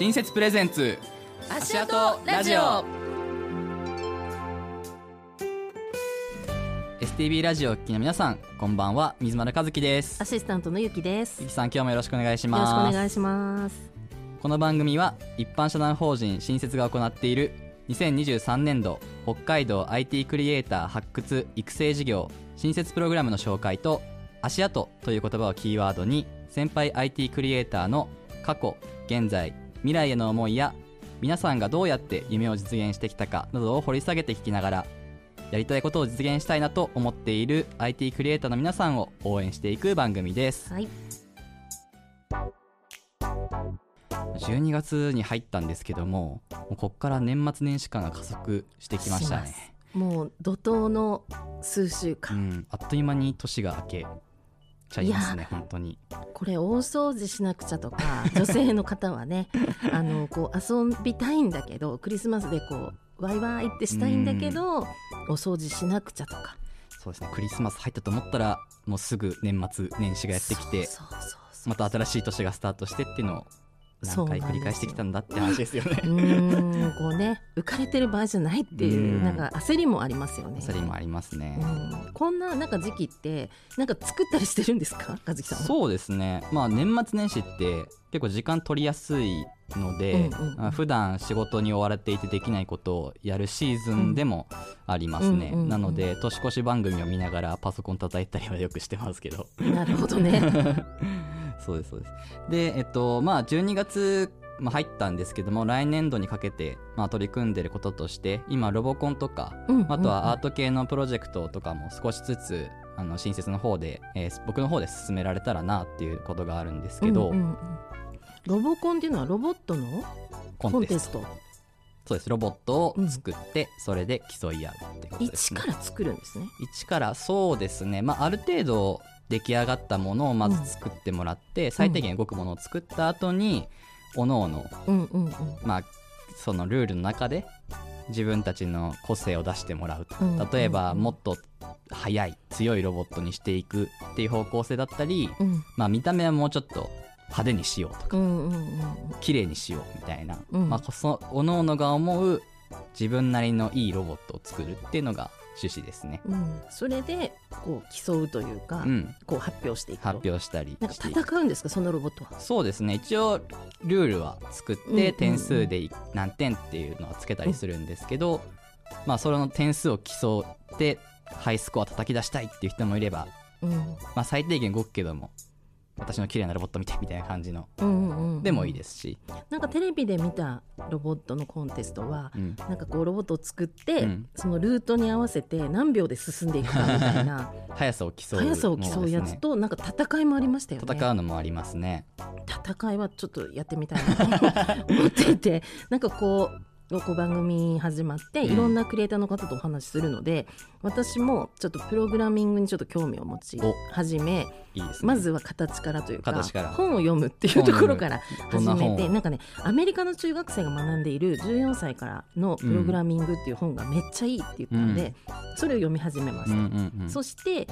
新設プレゼンツ足跡ラジオ。STB ラジオをお聞きの皆さんこんばんは。水丸和樹です。アシスタントのゆきです。よゆきさん今日もよろしくお願いしろしくおます願いします。この番組は一般社団法人新設が行っている2023年度北海道 IT クリエイター発掘育成事業新設プログラムの紹介と足跡という言葉をキーワードに先輩 IT クリエイターの過去現在未来への思いや皆さんがどうやって夢を実現してきたかなどを掘り下げて聞きながらやりたいことを実現したいなと思っている IT クリエイターの皆さんを応援していく番組です。はい。12月に入ったんですけどももうこっから年末年始感が加速してきましたしねもう怒涛の数週う間、ん、あっという間に年が明けちゃいますね本当に。これ大掃除しなくちゃとか 女性の方はね あのこう遊びたいんだけどクリスマスでこうワイワイってしたいんだけど、お掃除しなくちゃとか。そうですねクリスマス入ったと思ったらもうすぐ年末年始がやってきてまた新しい年がスタートしてっていうのを何回繰り返してきたんだって話ですよね。うーんこうね浮かれてる場合じゃないっていううん。なんか焦りもありますよね。それもありますね、うん、こんななんか時期ってなんか作ったりしてるんですか？和樹さんは。そうですね。まあ年末年始って結構時間取りやすいので、うんうん普段仕事に追われていてできないことをやるシーズンでもありますね、なので年越し番組を見ながらパソコン叩いたりはよくしてますけど。なるほどね そうですそうです。でえっとまあ12月まあ入ったんですけども来年度にかけて、まあ、取り組んでることとして今ロボコンとかうんあとはアート系のプロジェクトとかも少しずつあの新設の方で、えー僕の方で進められたらなっていうことがあるんですけど、うんうんうん。ロボコンっていうのはロボットのココンテスト。そうです。ロボットを作って、それで競い合うっていうことですね。一から作るんですね。一からそうですね、まあ、ある程度出来上がったものをまず作ってもらって、最低限動くものを作った後におのおのうんうんうん。まあそのルールの中で自分たちの個性を出してもらう。とうん例えばうん。うんもっと速い強いロボットにしていくっていう方向性だったり、うん。まあ、見た目はもうちょっと派手にしようとかうんうんうん綺麗にしようみたいな、うん。まあ、そおのおのが思う自分なりのいいロボットを作るっていうのが趣旨ですね。うん。それでこう競うというか、うん、こう発表していくと。発表したりなんか戦うんですか？そのロボットは。そうですね。一応ルールは作って点数でい何点っていうのはつけたりするんですけど、まあその点数を競ってハイスコア叩き出したいっていう人もいれば、うん。まあ、最低限動くけども私の綺麗なロボット見てみたいな感じの。うんうんうんでもいいですし、なんかテレビで見たロボットのコンテストはうん、なんかこうロボットを作って、うん。そのルートに合わせて何秒で進んでいくかみたいな 速さを競う速さを競うやつとなんか戦いもありましたよね。戦うのもありますね。戦いはちょっとやってみたいなと思っていてなんかこうこう番組始まってうん。いろんなクリエイターの方とお話しするので、私もちょっとプログラミングにちょっと興味を持ちお。始めいいですね。まずは形からというか本を読むっていうところから始めてなんかねアメリカの中学生が学んでいる14歳からのプログラミングっていう本がめっちゃいいって言ったので、それを読み始めました。うんうんうんそして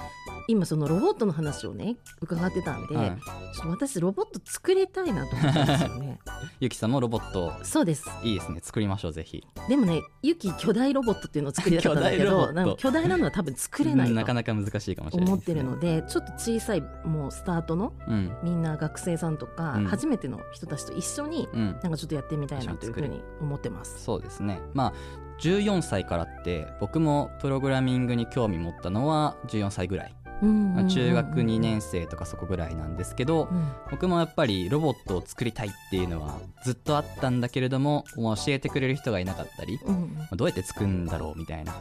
今そのロボットの話をね伺ってたんで、はい。ちょっと私ロボット作りたいなと思ったんですよね。ゆきさんもロボット。そうです。いいですね。作りましょうぜひ。でもねユキ巨大ロボットっていうのを作りたかったんだけど なんか巨大なのは多分作れないうんなかとなか難しいかもしれない思ってるのでちょっと小さいもうスタートのうん。みんな学生さんとか、うん。初めての人たちと一緒にうん。なんかちょっとやってみたいなというふうに思ってます。そうですね。まあ14歳からって僕もプログラミングに興味持ったのは14歳ぐらい、まあ中学2年生とかそこぐらいなんですけど、うん。僕もやっぱりロボットを作りたいっていうのはずっとあったんだけれども教えてくれる人がいなかったりうんどうやって作るんだろうみたいな。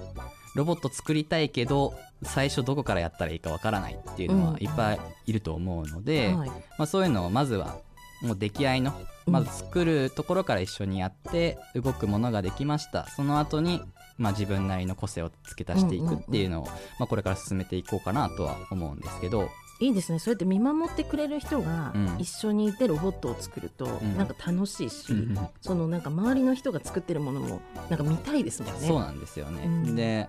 ロボット作りたいけど最初どこからやったらいいかわからないっていうのうんはいっぱいいると思うので、はい。まあ、そういうのをまずはもう出来合いのうん。まず作るところから一緒にやって動くものができました。その後にまあ自分なりの個性を付け足していくっていうのをまあこれから進めていこうかなとは思うんですけど。いいですね。そうやって見守ってくれる人がうん。一緒にいてロボットを作るとん。なんか楽しいし、うんそのなんか周りの人が作ってるものもなんか見たいですもんね。そうなんですよね、うん。で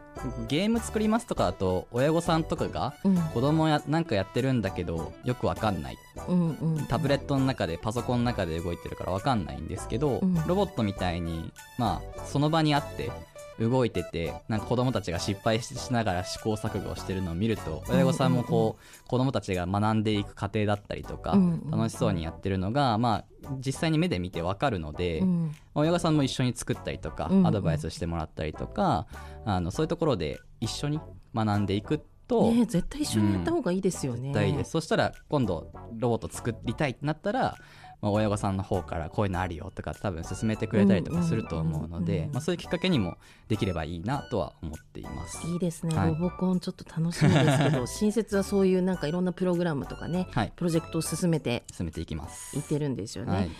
ゲーム作りますとかだと親御さんとかがうん。子供やなんかやってるんだけどよくわかんない。うんうん。タブレットの中でパソコンの中で動いてるからわかんないんですけど、うん。ロボットみたいにまあその場にあって動いててなんか子供たちが失敗しながら試行錯誤してるのを見ると親御さんもこう子供たちが学んでいく過程だったりとかうんうん楽しそうにやってるのがまあ実際に目で見てわかるので、うん。親御さんも一緒に作ったりとか、うんうん。アドバイスしてもらったりとかあのそういうところで一緒に学んでいくと、ね絶対一緒にやった方がいいですよね。絶対いいです、そしたら今度ロボット作りたいってなったら、まあ、親御さんの方からこういうのあるよとか多分勧めてくれたりとかすると思うのでまあそういうきっかけにもできればいいなとは思っています。いいですね、はい。ロボコンちょっと楽しみですけど 新設はそういうなんかいろんなプログラムとかねはい。プロジェクトを進めて進めていきます。いってるんですよね。はい、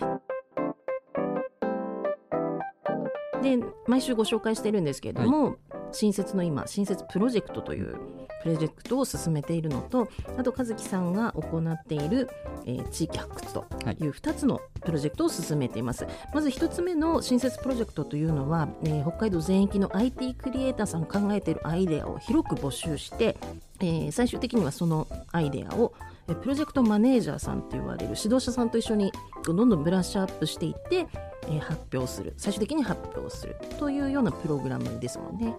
で毎週ご紹介してるんですけれども、新設の今新設プロジェクトというプロジェクトを進めているのとあと和樹さんが行っている、えー地域発掘という2つのプロジェクトを進めています、まず1つ目の新設プロジェクトというのは、えー北海道全域の IT クリエイターさん考えているアイデアを広く募集して、えー最終的にはそのアイデアをプロジェクトマネージャーさんと言われる指導者さんと一緒にどんどんブラッシュアップしていって、えー発表する。最終的に発表するというようなプログラムですもんね。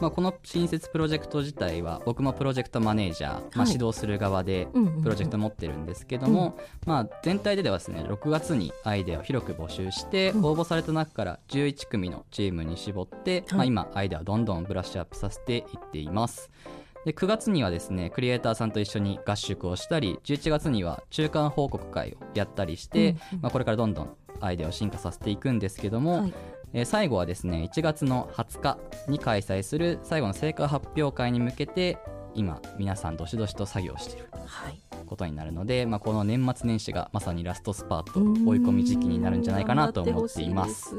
まあ、この新設プロジェクト自体は僕もプロジェクトマネージャー、まあ、はい指導する側でうんうんうん。プロジェクト持ってるんですけども、まあ、全体でではですね6月にアイデアを広く募集して、うん。応募された中から11組のチームに絞って、まあ、はい今アイデアをどんどんブラッシュアップさせていっています。で9月にはですねクリエイターさんと一緒に合宿をしたり11月には中間報告会をやったりして、うんうん。まあ、これからどんどんアイデアを進化させていくんですけども、はい。えー最後はですね1月の20日に開催する最後の成果発表会に向けて今皆さんどしどしと作業しているはい。ことになるので、まあ、この年末年始がまさにラストスパート追い込み時期になるんじゃないかなと思っています。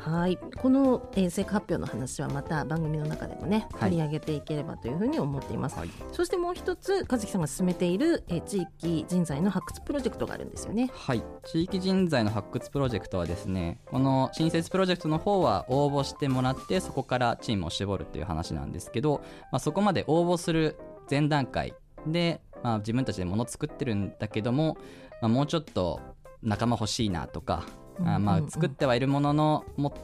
はい。この、えー成果発表の話はまた番組の中でもねはい。取り上げていければというふうに思っています、はい。そしてもう一つ和樹さんが進めている、えー地域人材の発掘プロジェクトがあるんですよね。はい、地域人材の発掘プロジェクトはですねこの新設プロジェクトの方は応募してもらってそこからチームを絞るっていう話なんですけど、まあ、そこまで応募する前段階で、まあ、自分たちで物作ってるんだけども、まあ、もうちょっと仲間欲しいなとか、あまあ作ってはいるもののも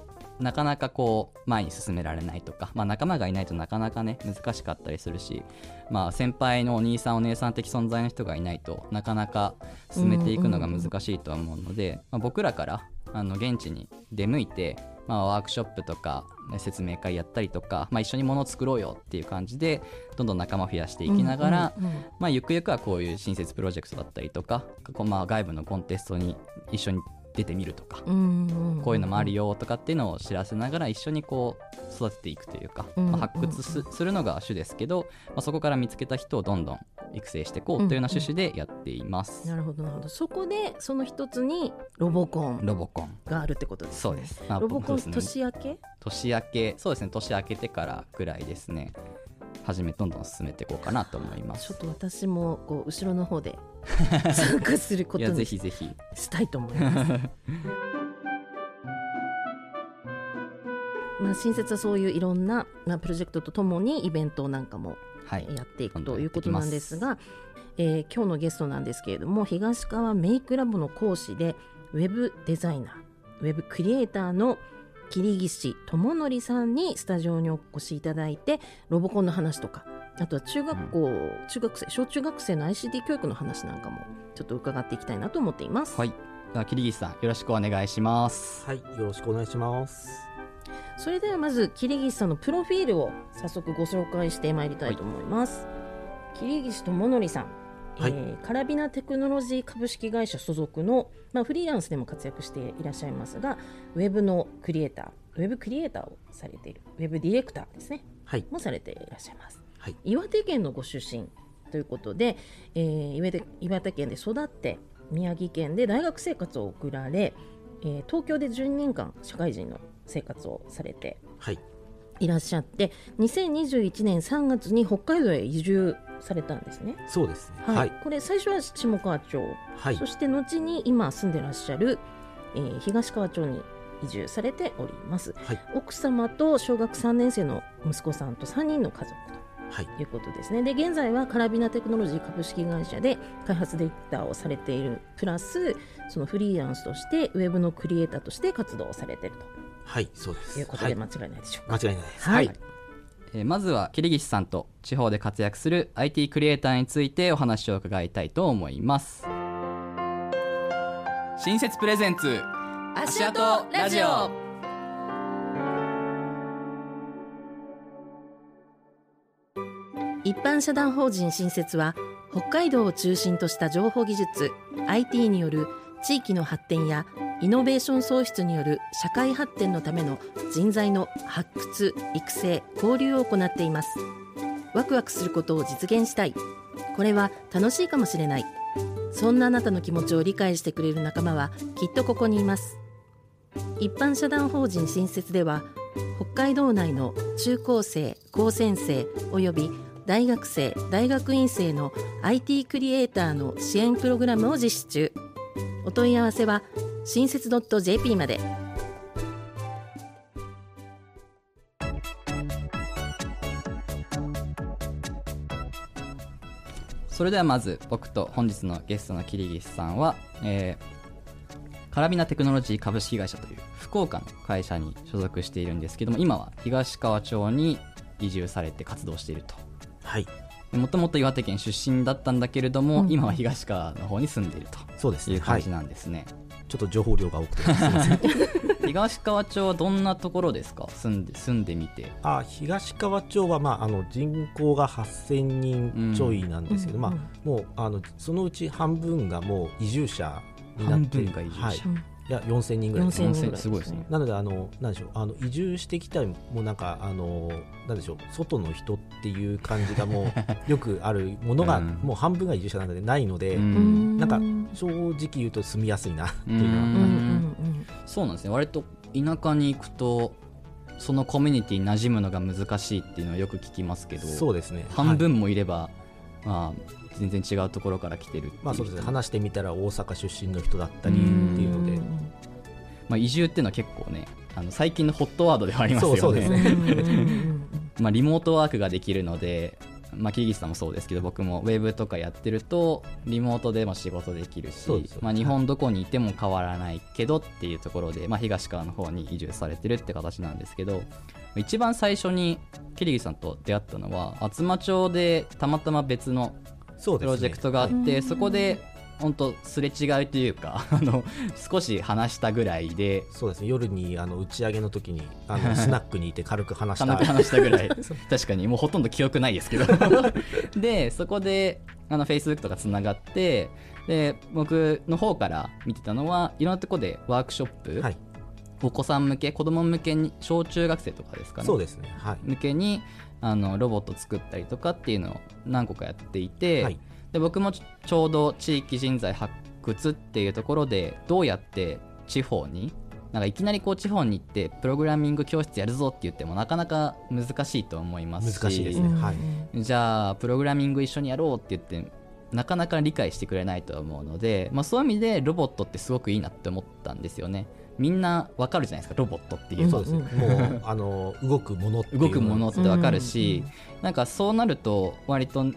なかなかこう前に進められないとか、まあ、仲間がいないとなかなかね難しかったりするし、まあ、先輩のお兄さんお姉さん的存在の人がいないとなかなか進めていくのが難しいとは思うので、まあ、僕らからあの現地に出向いて、まあ、ワークショップとかね説明会やったりとか、まあ、一緒に物を作ろうよっていう感じでどんどん仲間を増やしていきながら、まあ、ゆくゆくはこういう新設プロジェクトだったりとかまあ外部のコンテストに一緒に出てみるとか、うんうんこういうのもあるよとかっていうのを知らせながら一緒にこう育てていくというか、うんまあ、発掘すするのが主ですけど、まあ、そこから見つけた人をどんどん育成していこうというような趣旨でやっています。なるほどなるほど。そこでその一つにロボコン。ロボコン。があるってことですね。そうです、まあロボコン年明け？年明け。そうですね。年明けてからぐらいですね始めどんどん進めていこうかなと思います。ちょっと私もこう後ろの方で 参加することにひぜひ。したいと思います。まあ、新設はそういういろんな、まあ、プロジェクトとともにイベントなんかもはい。やっていくどんどんということなんですやが、えー今日のゲストなんですけれども東川メイクラボの講師でウェブデザイナーウェブクリエイターの桐岸智則さんにスタジオにお越しいただいてロボコンの話とかあとは中学校、中学生小中学生の ICT 教育の話なんかもちょっと伺っていきたいなと思っています。はい。では桐岸さんよろしくお願いします。はい、よろしくお願いします。それではまず桐岸さんのプロフィールを早速ご紹介してまいりたいと思います、桐岸智則さん、はい。えーカラビナテクノロジー株式会社所属の、まあ、フリーランスでも活躍していらっしゃいますがウェブのクリエイターウェブクリエイターをされているウェブディレクターですね。はい、もされていらっしゃいます。はい、岩手県のご出身ということで、えー岩手岩手県で育って宮城県で大学生活を送られ、えー東京で12年間社会人の生活をされてはい、いらっしゃって2021年3月に北海道へ移住されたんですね。そうですね。はい、はい。これ最初は下川町、はいそ。して後に今住んでらっしゃる、えー東川町に移住されております。はい。奥様と小学3年生の息子さんと3人の家族はい。ということですね。で現在はカラビナテクノロジー株式会社で開発データをされているプラスそのフリーランスとしてウェブのクリエイターとして活動をされているはい。そうです。ということはいで間違いないでしょうか。間違いないです。はいえーまずは桐岸さんと地方で活躍する IT クリエイターについてお話を伺いたいと思います。新設プレゼンツ足跡ラジオ。一般社団法人新設は北海道を中心とした情報技術 IT による地域の発展やイノベーション創出による社会発展のための人材の発掘育成交流を行っています。ワクワクすることを実現したい。これは楽しいかもしれない。そんなあなたの気持ちを理解してくれる仲間はきっとここにいます。一般社団法人新設では北海道内の中高生高専生および大学生大学院生の IT クリエイターの支援プログラムを実施中。お問い合わせは新設 .jp までそれではまず僕と本日のゲストの桐岸さんは、えーカラビナテクノロジー株式会社という福岡の会社に所属しているんですけども今は東川町に移住されて活動しているとはい。もともと岩手県出身だったんだけれども、うん今は東川の方に住んでいるそうですね。はい。という感じちなんですね、ょっと情報量が多くて。すみません。東川町はどんなところですか？住んで住んでみて。あ、東川町はまああの人口が8000人ちょいなんですけど、うんまあもうあのそのうち半分がもう移住者になって半分が移住者。はい。いや4000人ぐらいです4000ね。人ぐらいすごいですね。なのであのなんでしょうあの移住してきたもうなんかあのなんでしょう外の人っていう感じがもう よくあるものが、うん。もう半分が移住者なのでないので、うん。なんかうん。正直言うと住みやすいなっていうのは、そうなんですね。割と田舎に行くとそのコミュニティに馴染むのが難しいっていうのはよく聞きますけどそうですね。半分もいれば、まあ、全然違うところから来てるまあそうですね。話してみたら大阪出身の人だったりっうんていうので、まあ、移住っていうのは結構ねあの最近のホットワードではありますよね。まあ、リモートワークができるので、まあ、桐岸さんもそうですけど僕もウェブとかやってるとリモートでも仕事できるしまあ、日本どこにいても変わらないけどっていうところで、まあ、東川の方に移住されてるって形なんですけど一番最初に桐岸さんと出会ったのは厚真町でたまたま別のプロジェクトがあって、そこで本当すれ違いというか あの少し話したぐらいでそうですね。夜にあの打ち上げの時にあの スナックにいて軽く話した軽く話したぐらい。確かにもうほとんど記憶ないですけど。でそこであの Facebook とかつながってで僕の方から見てたのはいろんなところでワークショップ、はい。お子さん向け子供向けに小中学生とかですかね。そうですね。はい。向けにあのロボット作ったりとかっていうのを何個かやっていて、はいで僕もちちょうど地域人材発掘っていうところでどうやって地方になんかいきなりこう地方に行ってプログラミング教室やるぞって言ってもなかなか難しいと思いますし。難しいですね。はい。じゃあプログラミング一緒にやろうって言ってなかなか理解してくれないと思うので、まあ、そういう意味でロボットってすごくいいなって思ったんですよね。みんなわかるじゃないですかロボットっていうそうですね。もうあの動くもの動くものってわかるし、うん。なんかそうなると割とん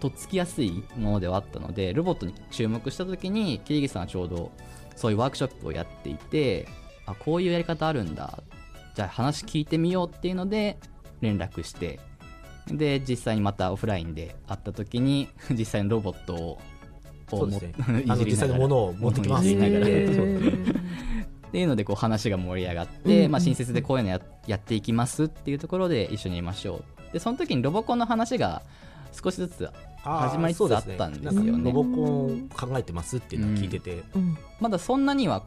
とっつきやすいものではあったのでロボットに注目した時に桐木さんはちょうどそういうワークショップをやっていてあこういうやり方あるんだ。じゃあ話聞いてみようっていうので連絡してで実際にまたオフラインで会った時に 実際のロボットをこそうですね。もあの実際のものを持ってきます。いじりながらへーそうっていうのでこう話が盛り上がって、うん。うんうんまあ、新設でこういうのややっていきますっていうところで一緒にいましょう。でその時にロボコンの話が少しずつ始まりつつあったんですよね。そうなんかロボコン考えてますっていうのを聞いてて、うん。まだそんなには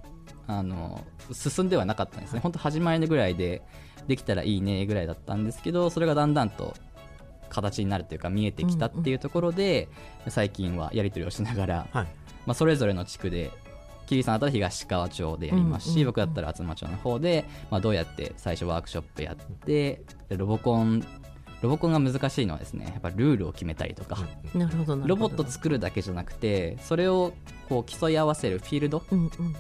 あの進んではなかったんですね。本当始まりのぐらいでできたらいいねぐらいだったんですけどそれがだんだんと形になるというか見えてきたっていうところで、最近はやり取りをしながら、はい。まあ、それぞれの地区で桐さんだったら東川町でやりますし、うんうんうん。僕だったら厚真町の方で、まあ、どうやって最初ワークショップやってでロボコンロボコンが難しいのはですねやっぱルールを決めたりとか、なるほどなるロほど。ボット作るだけじゃなくてそれをこう競い合わせるフィールドうんうんうん。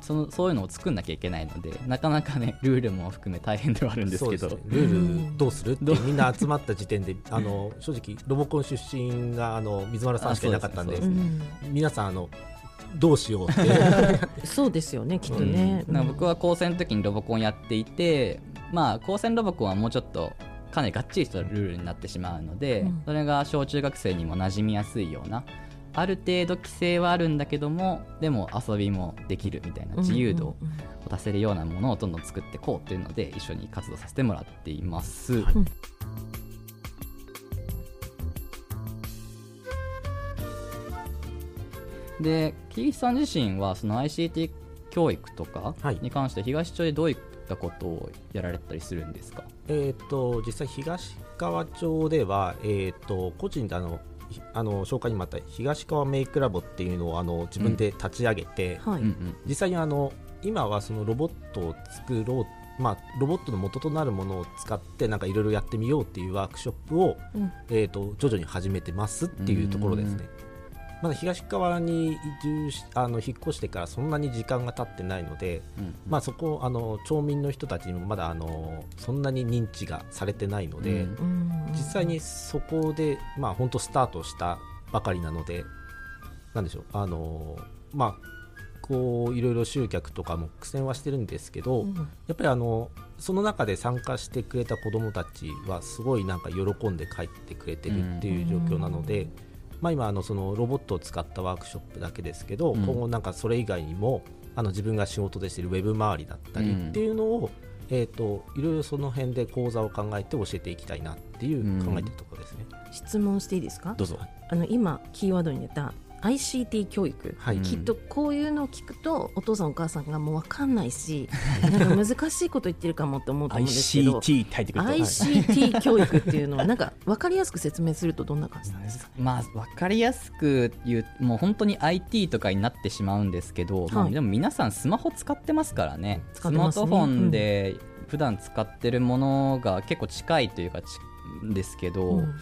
そのそういうのを作んなきゃいけないのでなかなかねルールも含め大変ではあるんですけど。ね。ルールどうするってみんな集まった時点であの正直ロボコン出身があの水丸さんしかいなかったんであそうです。ね皆さんあのどうしようって。う んそうですよねきっとね、なんか僕は高専の時にロボコンやっていてまあ高専ロボコンはもうちょっとかなりがっちりしたルールになってしまうので、うん。それが小中学生にも馴染みやすいようなある程度規制はあるんだけどもでも遊びもできるみたいな自由度を出せるようなものをどんどん作っていこうっていうので一緒に活動させてもらっています。はいうん。で桐石さん自身はその ICT 教育とかはい。に関して東町でどういったことをやられたりするんですか、えっと実際東川町では、えっと個人であのひあの紹介にもあった東川メイクラボっていうのをあの自分で立ち上げて、はい、うんうん。実際にあの今はそのロボットを作ろう、まあ、ロボットの元となるものを使ってなんかいろいろやってみようっていうワークショップを、うん。えー、と徐々に始めてますっていうところですね。まだ東側に移住しあの引っ越してからそんなに時間が経ってないので、うんまあ、そこあの町民の人たちにもまだあのそんなに認知がされてないので、うん。うん実際にそこで、まあ、本当スタートしたばかりなので、なんでしょう、あのまあ、こういろいろ集客とかも苦戦はしてるんですけど、うん。やっぱりあのその中で参加してくれた子どもたちはすごいなんか喜んで帰ってくれてるっていう状況なので、まあ、今あのそのロボットを使ったワークショップだけですけど、うん。今後なんかそれ以外にもあの自分が仕事でしているウェブ周りだったりっていうのを、えー、といろいろその辺で講座を考えて教えていきたいなっていう考えてるところですね。質問していいですか？どうぞ。あの今キーワードに出た ICT 教育、はい、うんきっとこういうのを聞くとお父さんお母さんがもう分かんないし なんか難しいこと言ってるかもって思うと思うんですけど ICT 教育っていうのはなんか分かりやすく説明するとどんな感じなんですか？まあ分かりやすく言うもう本当に IT とかになってしまうんですけど、まあはいでも皆さんスマホ使ってますからね。ね。スマートフォンで普段使ってるものが結構近いというかちですけど、うん。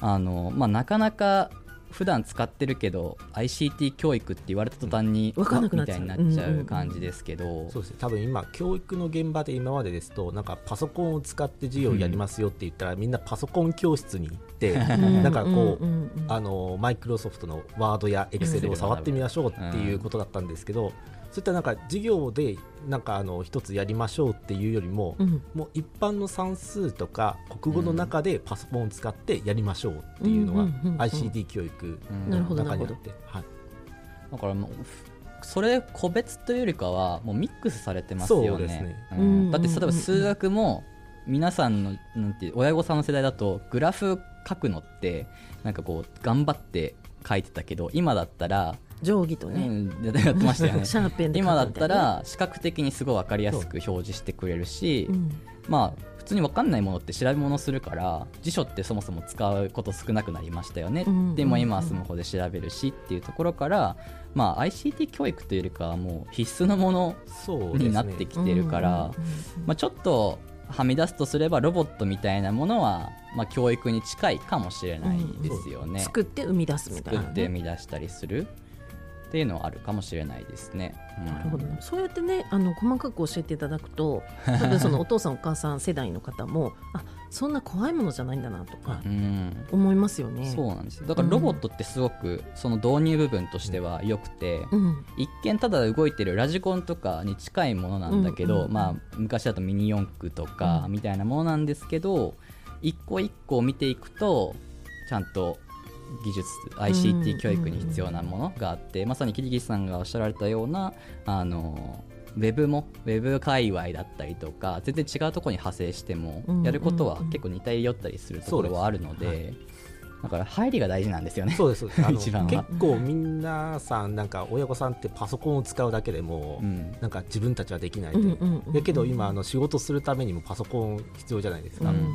あのまあ、なかなか普段使ってるけど ICT 教育って言われた途端にわかんなくなっちゃう。みたいになっちゃうんうんううん感じですけど、そうですね。多分今教育の現場で今までですとなんかパソコンを使って授業をやりますよって言ったら、みんなパソコン教室に行ってなんかこう、んんん。あのマイクロソフトのワードやエクセルを触ってみましょうっていうことだったんですけど、そういったなんか授業でなんかあの一つやりましょうっていうよりも、うん。もう一般の算数とか国語の中でパソコンを使ってやりましょうっていうのがうんうんうんうん ICT 教育の中にあって、はい、だからもうふそれ個別というよりかはもうミックスされてますよね。ねうんうん。だって例えば数学も皆さんのなんていう親御さんの世代だとグラフ書くのってなんかこう頑張って書いてたけど今だったら、定規とね、うん、やってましたよね。シャーペンで書くみたいな。今だったら視覚的にすごい分かりやすく表示してくれるし、うん。まあ普通に分かんないものって調べ物するから辞書ってそもそも使うこと少なくなりましたよね、うんでも今はスマホで調べるしっていうところから、まあ、ICT 教育というよりかはもう必須のものになってきてるから、うんうんうんまあ、ちょっとはみ出すとすればロボットみたいなものは、まあ、教育に近いかもしれないですよね。作って生み出すみたいな、ね、作って生み出したりするっていうのはあるかもしれないですね。うん。なるほど。ねそうやってねあの細かく教えていただくと 多分そのお父さんお母さん世代の方もあそんな怖いものじゃないんだなとかうん。思いますよね。そうなんですよ。だからロボットってすごくその導入部分としては良くて、うん。一見ただ動いてるラジコンとかに近いものなんだけど、うんうんうん。まあ、昔だとミニ四駆とかうん。みたいなものなんですけど、一個一個見ていくとちゃんと技術 ICT 教育に必要なものがあって、まさに桐岸さんがおっしゃられたようなあのウェブもウェブ界隈だったりとか全然違うところに派生してもうんやることはうんうん結構似たり寄ったりするところはあるので、だから入りが大事なんですよね。番は。結構皆さんなんか親御さんってパソコンを使うだけでもう、うん。なんか自分たちはできないだけど今あの仕事するためにもパソコン必要じゃないですか、うん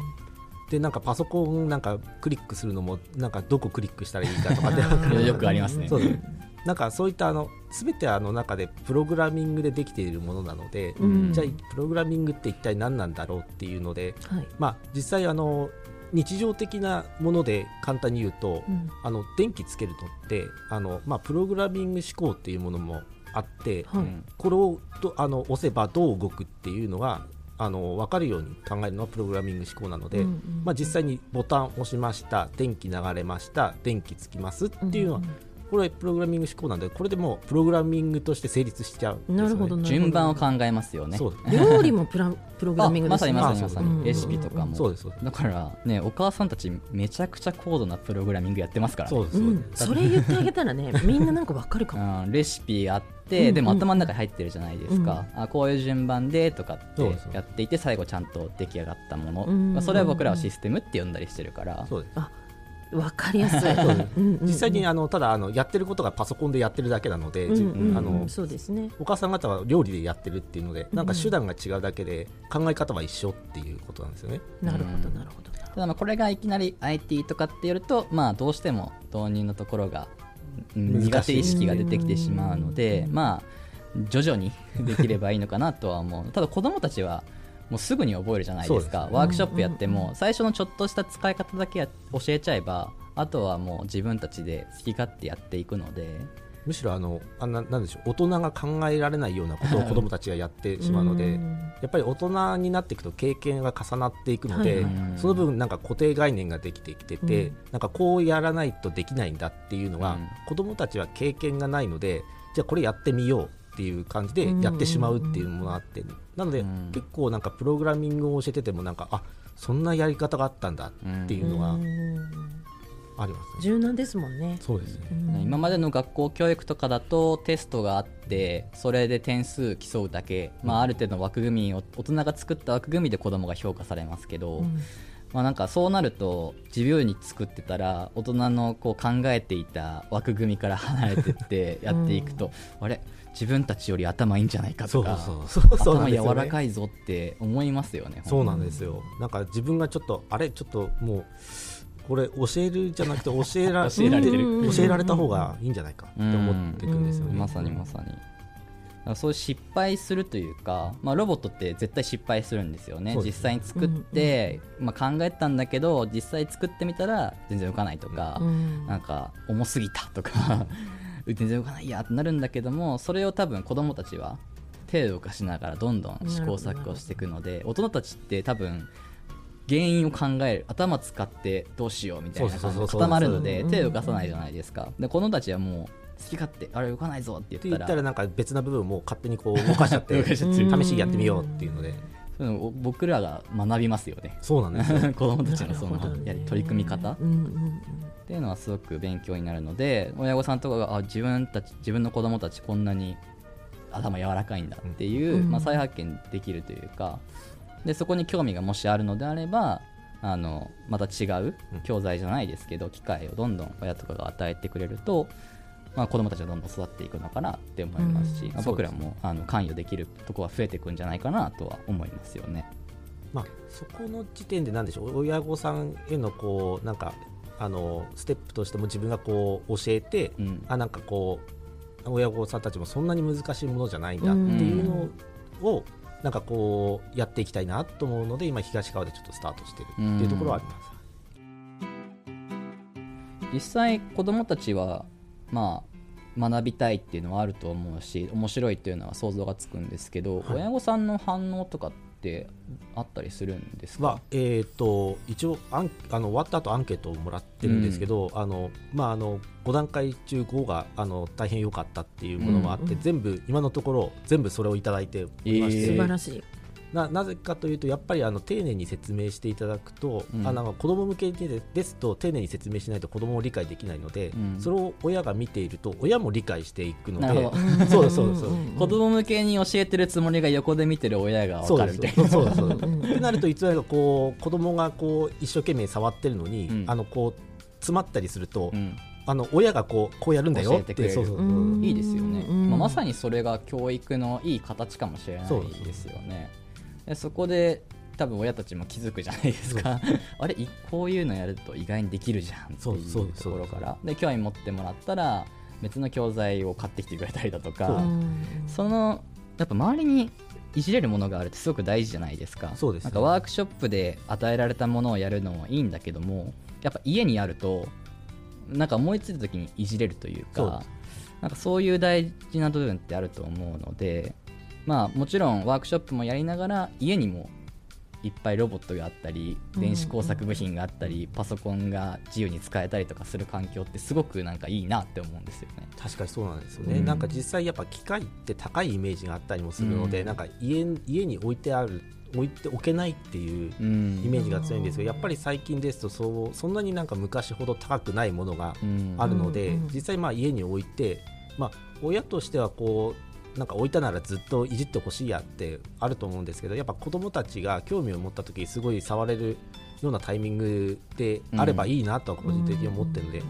でなんかパソコンなんかクリックするのもなんかどこクリックしたらいいかとかであーよくありますね。そう。ですなんかそういったあの全てあの中でプログラミングでできているものなので、うん。じゃあプログラミングって一体何なんだろうっていうので、はい。まあ、実際あの日常的なもので簡単に言うと、うん。あの電気つけるのってあの、まあ、プログラミング思考っていうものもあって、はい。うんこれをどあの押せばどう動くっていうのがあの分かるように考えるのはプログラミング思考なので、うんうんまあ、実際にボタン押しました電気流れました電気つきますっていうのは、これはプログラミング思考なんでこれでもうプログラミングとして成立しちゃうね、なるほどなるほど。順番を考えますよね。そう料理もプラプログラミングですね。あまさにまさに。まさうん。にレシピとかも。そうですだからねお母さんたちめちゃくちゃ高度なプログラミングやってますからね。そうですうんそうです、それ言ってあげたらね みんななんかわかるかも。うん。レシピあっうんてでも頭の中に入ってるじゃないですか、あこういう順番でとかってやっていて最後ちゃんと出来上がったもの、うん。まあそれは僕らはシステムって呼んだりしてるから、そうですわかりやすい。実際にあのただあのやってることがパソコンでやってるだけなので、じうんうんうん。あのそうですね。お母さん方は料理でやってるっていうのでなんかうん手段が違うだけで考え方は一緒っていうことなんですよね。なるほどうん。なるほど。ただまあこれがいきなり IT とかってやると、まあ、どうしても導入のところがうん難しい苦手意識が出てきてしまうので、まあ徐々にできればいいのかなとは思う。ただ子供たちはもうすぐに覚えるじゃないですか。そうですワークショップやっても最初のちょっとした使い方だけや教えちゃえばあとはもう自分たちで好き勝手やっていくので。むしろあのあんななんでしょう。大人が考えられないようなことを 子どもたちがやってしまうのでうん。やっぱり大人になっていくと経験が重なっていくので、その分なんか固定概念ができてきてて、うん。なんかこうやらないとできないんだっていうのが、うん。子どもたちは経験がないのでじゃあこれやってみようっていう感じでやってしまうっていうものがあって、なので、うん。結構なんかプログラミングを教えててもなんかあそんなやり方があったんだっていうのがうん。ありますね。柔軟ですもんね。そうですね。うん。今までの学校教育とかだとテストがあってそれで点数競うだけ、まあ、ある程度の枠組みを大人が作った枠組みで子供が評価されますけど、うんまあ、なんかそうなると自由に作ってたら大人のこう考えていた枠組みから離れてってやっていくと、あれ？自分たちより頭いいんじゃないかとか 頭柔らかいぞって思いますよね。そうなんですよ。なんか自分がちょっとあれ？ちょっともうこれ教えるじゃなくて教えら 教えられてる。教えられた方がいいんじゃないかって思っていくんですよね。まさにまさにそういう失敗するというか、まあ、ロボットって絶対失敗するんですよね。そうです実際に作って、まあ、考えたんだけど実際作ってみたら全然浮かないとか、うん。なんか重すぎたとか 全然動かないやってなるんだけどもそれを多分子供たちは手を動かしながらどんどん試行錯誤していくので大人たちって多分原因を考える頭使ってどうしようみたいな固まるのでうん手を動かさないじゃないですか。で子供たちはもう好き勝手あれ動かないぞって言ったら。言ったらなんか別な部分も勝手にこう動かしちゃって 試しにやってみようっていうので。僕らが学びますよね。そうなんですよ。子供たちの その取り組み方。うんうんうん。っていうのはすごく勉強になるので親御さんとかがあ自分たち自分の子供たちこんなに頭柔らかいんだっていう、うん。まあ、再発見できるというかでそこに興味がもしあるのであればあのまた違ううん。教材じゃないですけど機会をどんどん親とかが与えてくれると、まあ、子供たちはどんどん育っていくのかなって思いますし、うん。まあ僕らもあの関与できるところは増えていくんじゃないかなとは思いますよね。まあそこの時点でなんでしょう？親御さんへのこうなんかあのステップとしても自分がこう教えて、うん。あなんかこう親御さんたちもそんなに難しいものじゃないんだっていうのを、なんかこうやっていきたいなと思うので今東川でちょっとスタートしてるっていうところはあります。実際子供たちはまあ学びたいっていうのはあると思うし面白いっていうのは想像がつくんですけど、はい。親御さんの反応とかってあったりするんですか、はえー、と一応アンあの終わった後アンケートをもらってるんですけど、あのまあ、あの5段階中5があの大変良かったっていうものもあって、うんうん。全部今のところ全部それをいただいておりまして、えー。素晴らしいななぜかというとやっぱりあの丁寧に説明していただくと、うん。あなんか子供向けでですと丁寧に説明しないと子供を理解できないので、うん。それを親が見ていると親も理解していくのでなるほど。そうですそうですそうです。ん 子供向けに教えてるつもりが横で見てる親が分かるみたいな。そうですそう。ですうんってなるといつもこう子供がこう一生懸命触ってるのに、うん。あのこう詰まったりすると、うん。あの親がこうこうやるんだよってそうそうそう。うん。いいですよね、うん。まあ、まさにそれが教育のいい形かもしれないそうですよね。でそこで多分親たちも気づくじゃないですか。あれいこういうのやると意外にできるじゃんっていうところから。で興味持ってもらったら別の教材を買ってきてくれたりだとか。そのやっぱ周りにいじれるものがあるってすごく大事じゃないですか。そうですね。なんかワークショップで与えられたものをやるのもいいんだけどもやっぱ家にあるとなんか思いついた時にいじれるというかなんかそういう大事な部分ってあると思うのでまあもちろんワークショップもやりながら家にもいっぱいロボットがあったり電子工作部品があったり、パソコンが自由に使えたりとかする環境ってすごくなんかいいなって思うんですよね。確かにそうなんですよね、うん。なんか実際やっぱ機械って高いイメージがあったりもするので、うん。なんか家家に置いてある置いておけないっていううん。イメージが強いんですけど、やっぱり最近ですとそうそんなになんか昔ほど高くないものがうんあるので、うん。うん。実際まあ家に置いて、まあ、親としてはこうなんか置いたならずっといじってほしいやってあると思うんですけどやっぱ子どもたちが興味を持った時すごい触れるようなタイミングであればいいなとは個人的に思ってるので、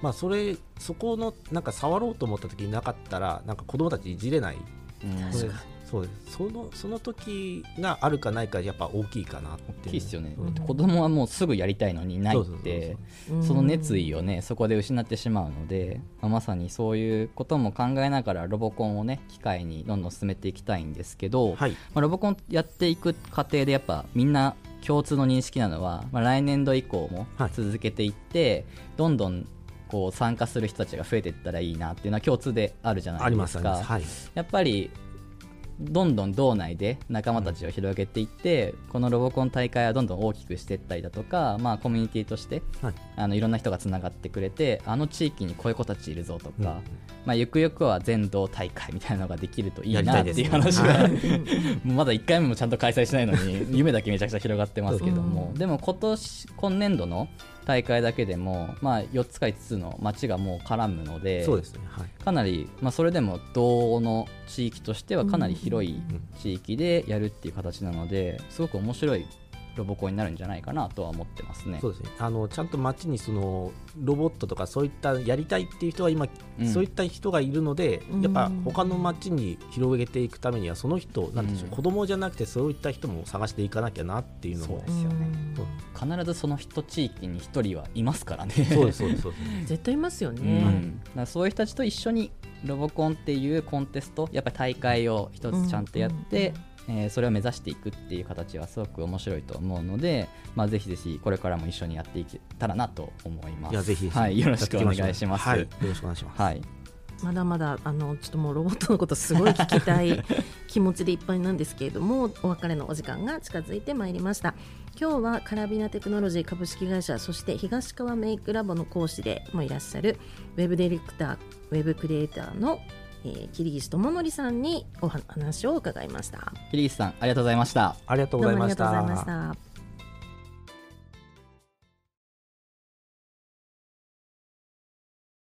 まあ、それそこのなんか触ろうと思った時になかったらなんか子どもたちいじれない。うん。確かにそうです。そのその時があるかないかやっぱ大きいかなって大きいですよね、うん。子供はもうすぐやりたいのにないって。うんその熱意をねそこで失ってしまうので、まあまさにそういうことも考えながらロボコンをね機械にどんどん進めていきたいんですけど、はい。まあ、ロボコンやっていく過程でやっぱみんな共通の認識なのは、まあ、来年度以降もはい。続けていって、どんどんこう参加する人たちが増えていったらいいなっていうのは共通であるじゃないですすあります、はい、やっぱりどんどん道内で仲間たちを広げていって、このロボコン大会はどんどん大きくしていったりだとか、まあ、コミュニティとして、はい。あのいろんな人がつながってくれてあの地域にこういう子たちいるぞとか、うんまあ、ゆくゆくは全道大会みたいなのができるといいないっていう話が、はい。もうまだ1回目もちゃんと開催しないのに夢だけめちゃくちゃ広がってますけども、うん。でも今年今年度の大会だけでも、まあ、4つか5つの町がもう絡むのでそうですね。はい。かなり、まあ、それでも道の地域としてはかなり広い地域でやるっていう形なのですごく面白いロボコンになるんじゃないかなとは思ってますね。そうですね。あのちゃんと街にそのロボットとかそういったやりたいっていう人が今、うん。そういった人がいるのでうん。やっぱ他の街に広げていくためにはその人なんでしょう、うん。子供じゃなくてそういった人も探していかなきゃなっていうのもそうですよね。必ずその人地域に1人はいますからね。そうですそうですそうです。絶対いますようね、ん、だからそういう人たちと一緒にロボコンっていうコンテストやっぱり大会を一つちゃんとやって、えーそれを目指していくっていう形はすごく面白いと思うので、まあ、ぜひぜひこれからも一緒にやっていけたらなと思います。いやぜひぜひ。はい、よろしくお願いします。はい、よろしくお願いします、はい。まだまだあのちょっともうロボットのことすごい聞きたい 気持ちでいっぱいなんですけれどもお別れのお時間が近づいてまいりました。今日はカラビナテクノロジー株式会社そして東川メイクラボの講師でもいらっしゃるウェブディレクターウェブクリエイターの、えー、桐岸智則さんにお話を伺いました。桐岸さんありがとうございました。ありがとうございました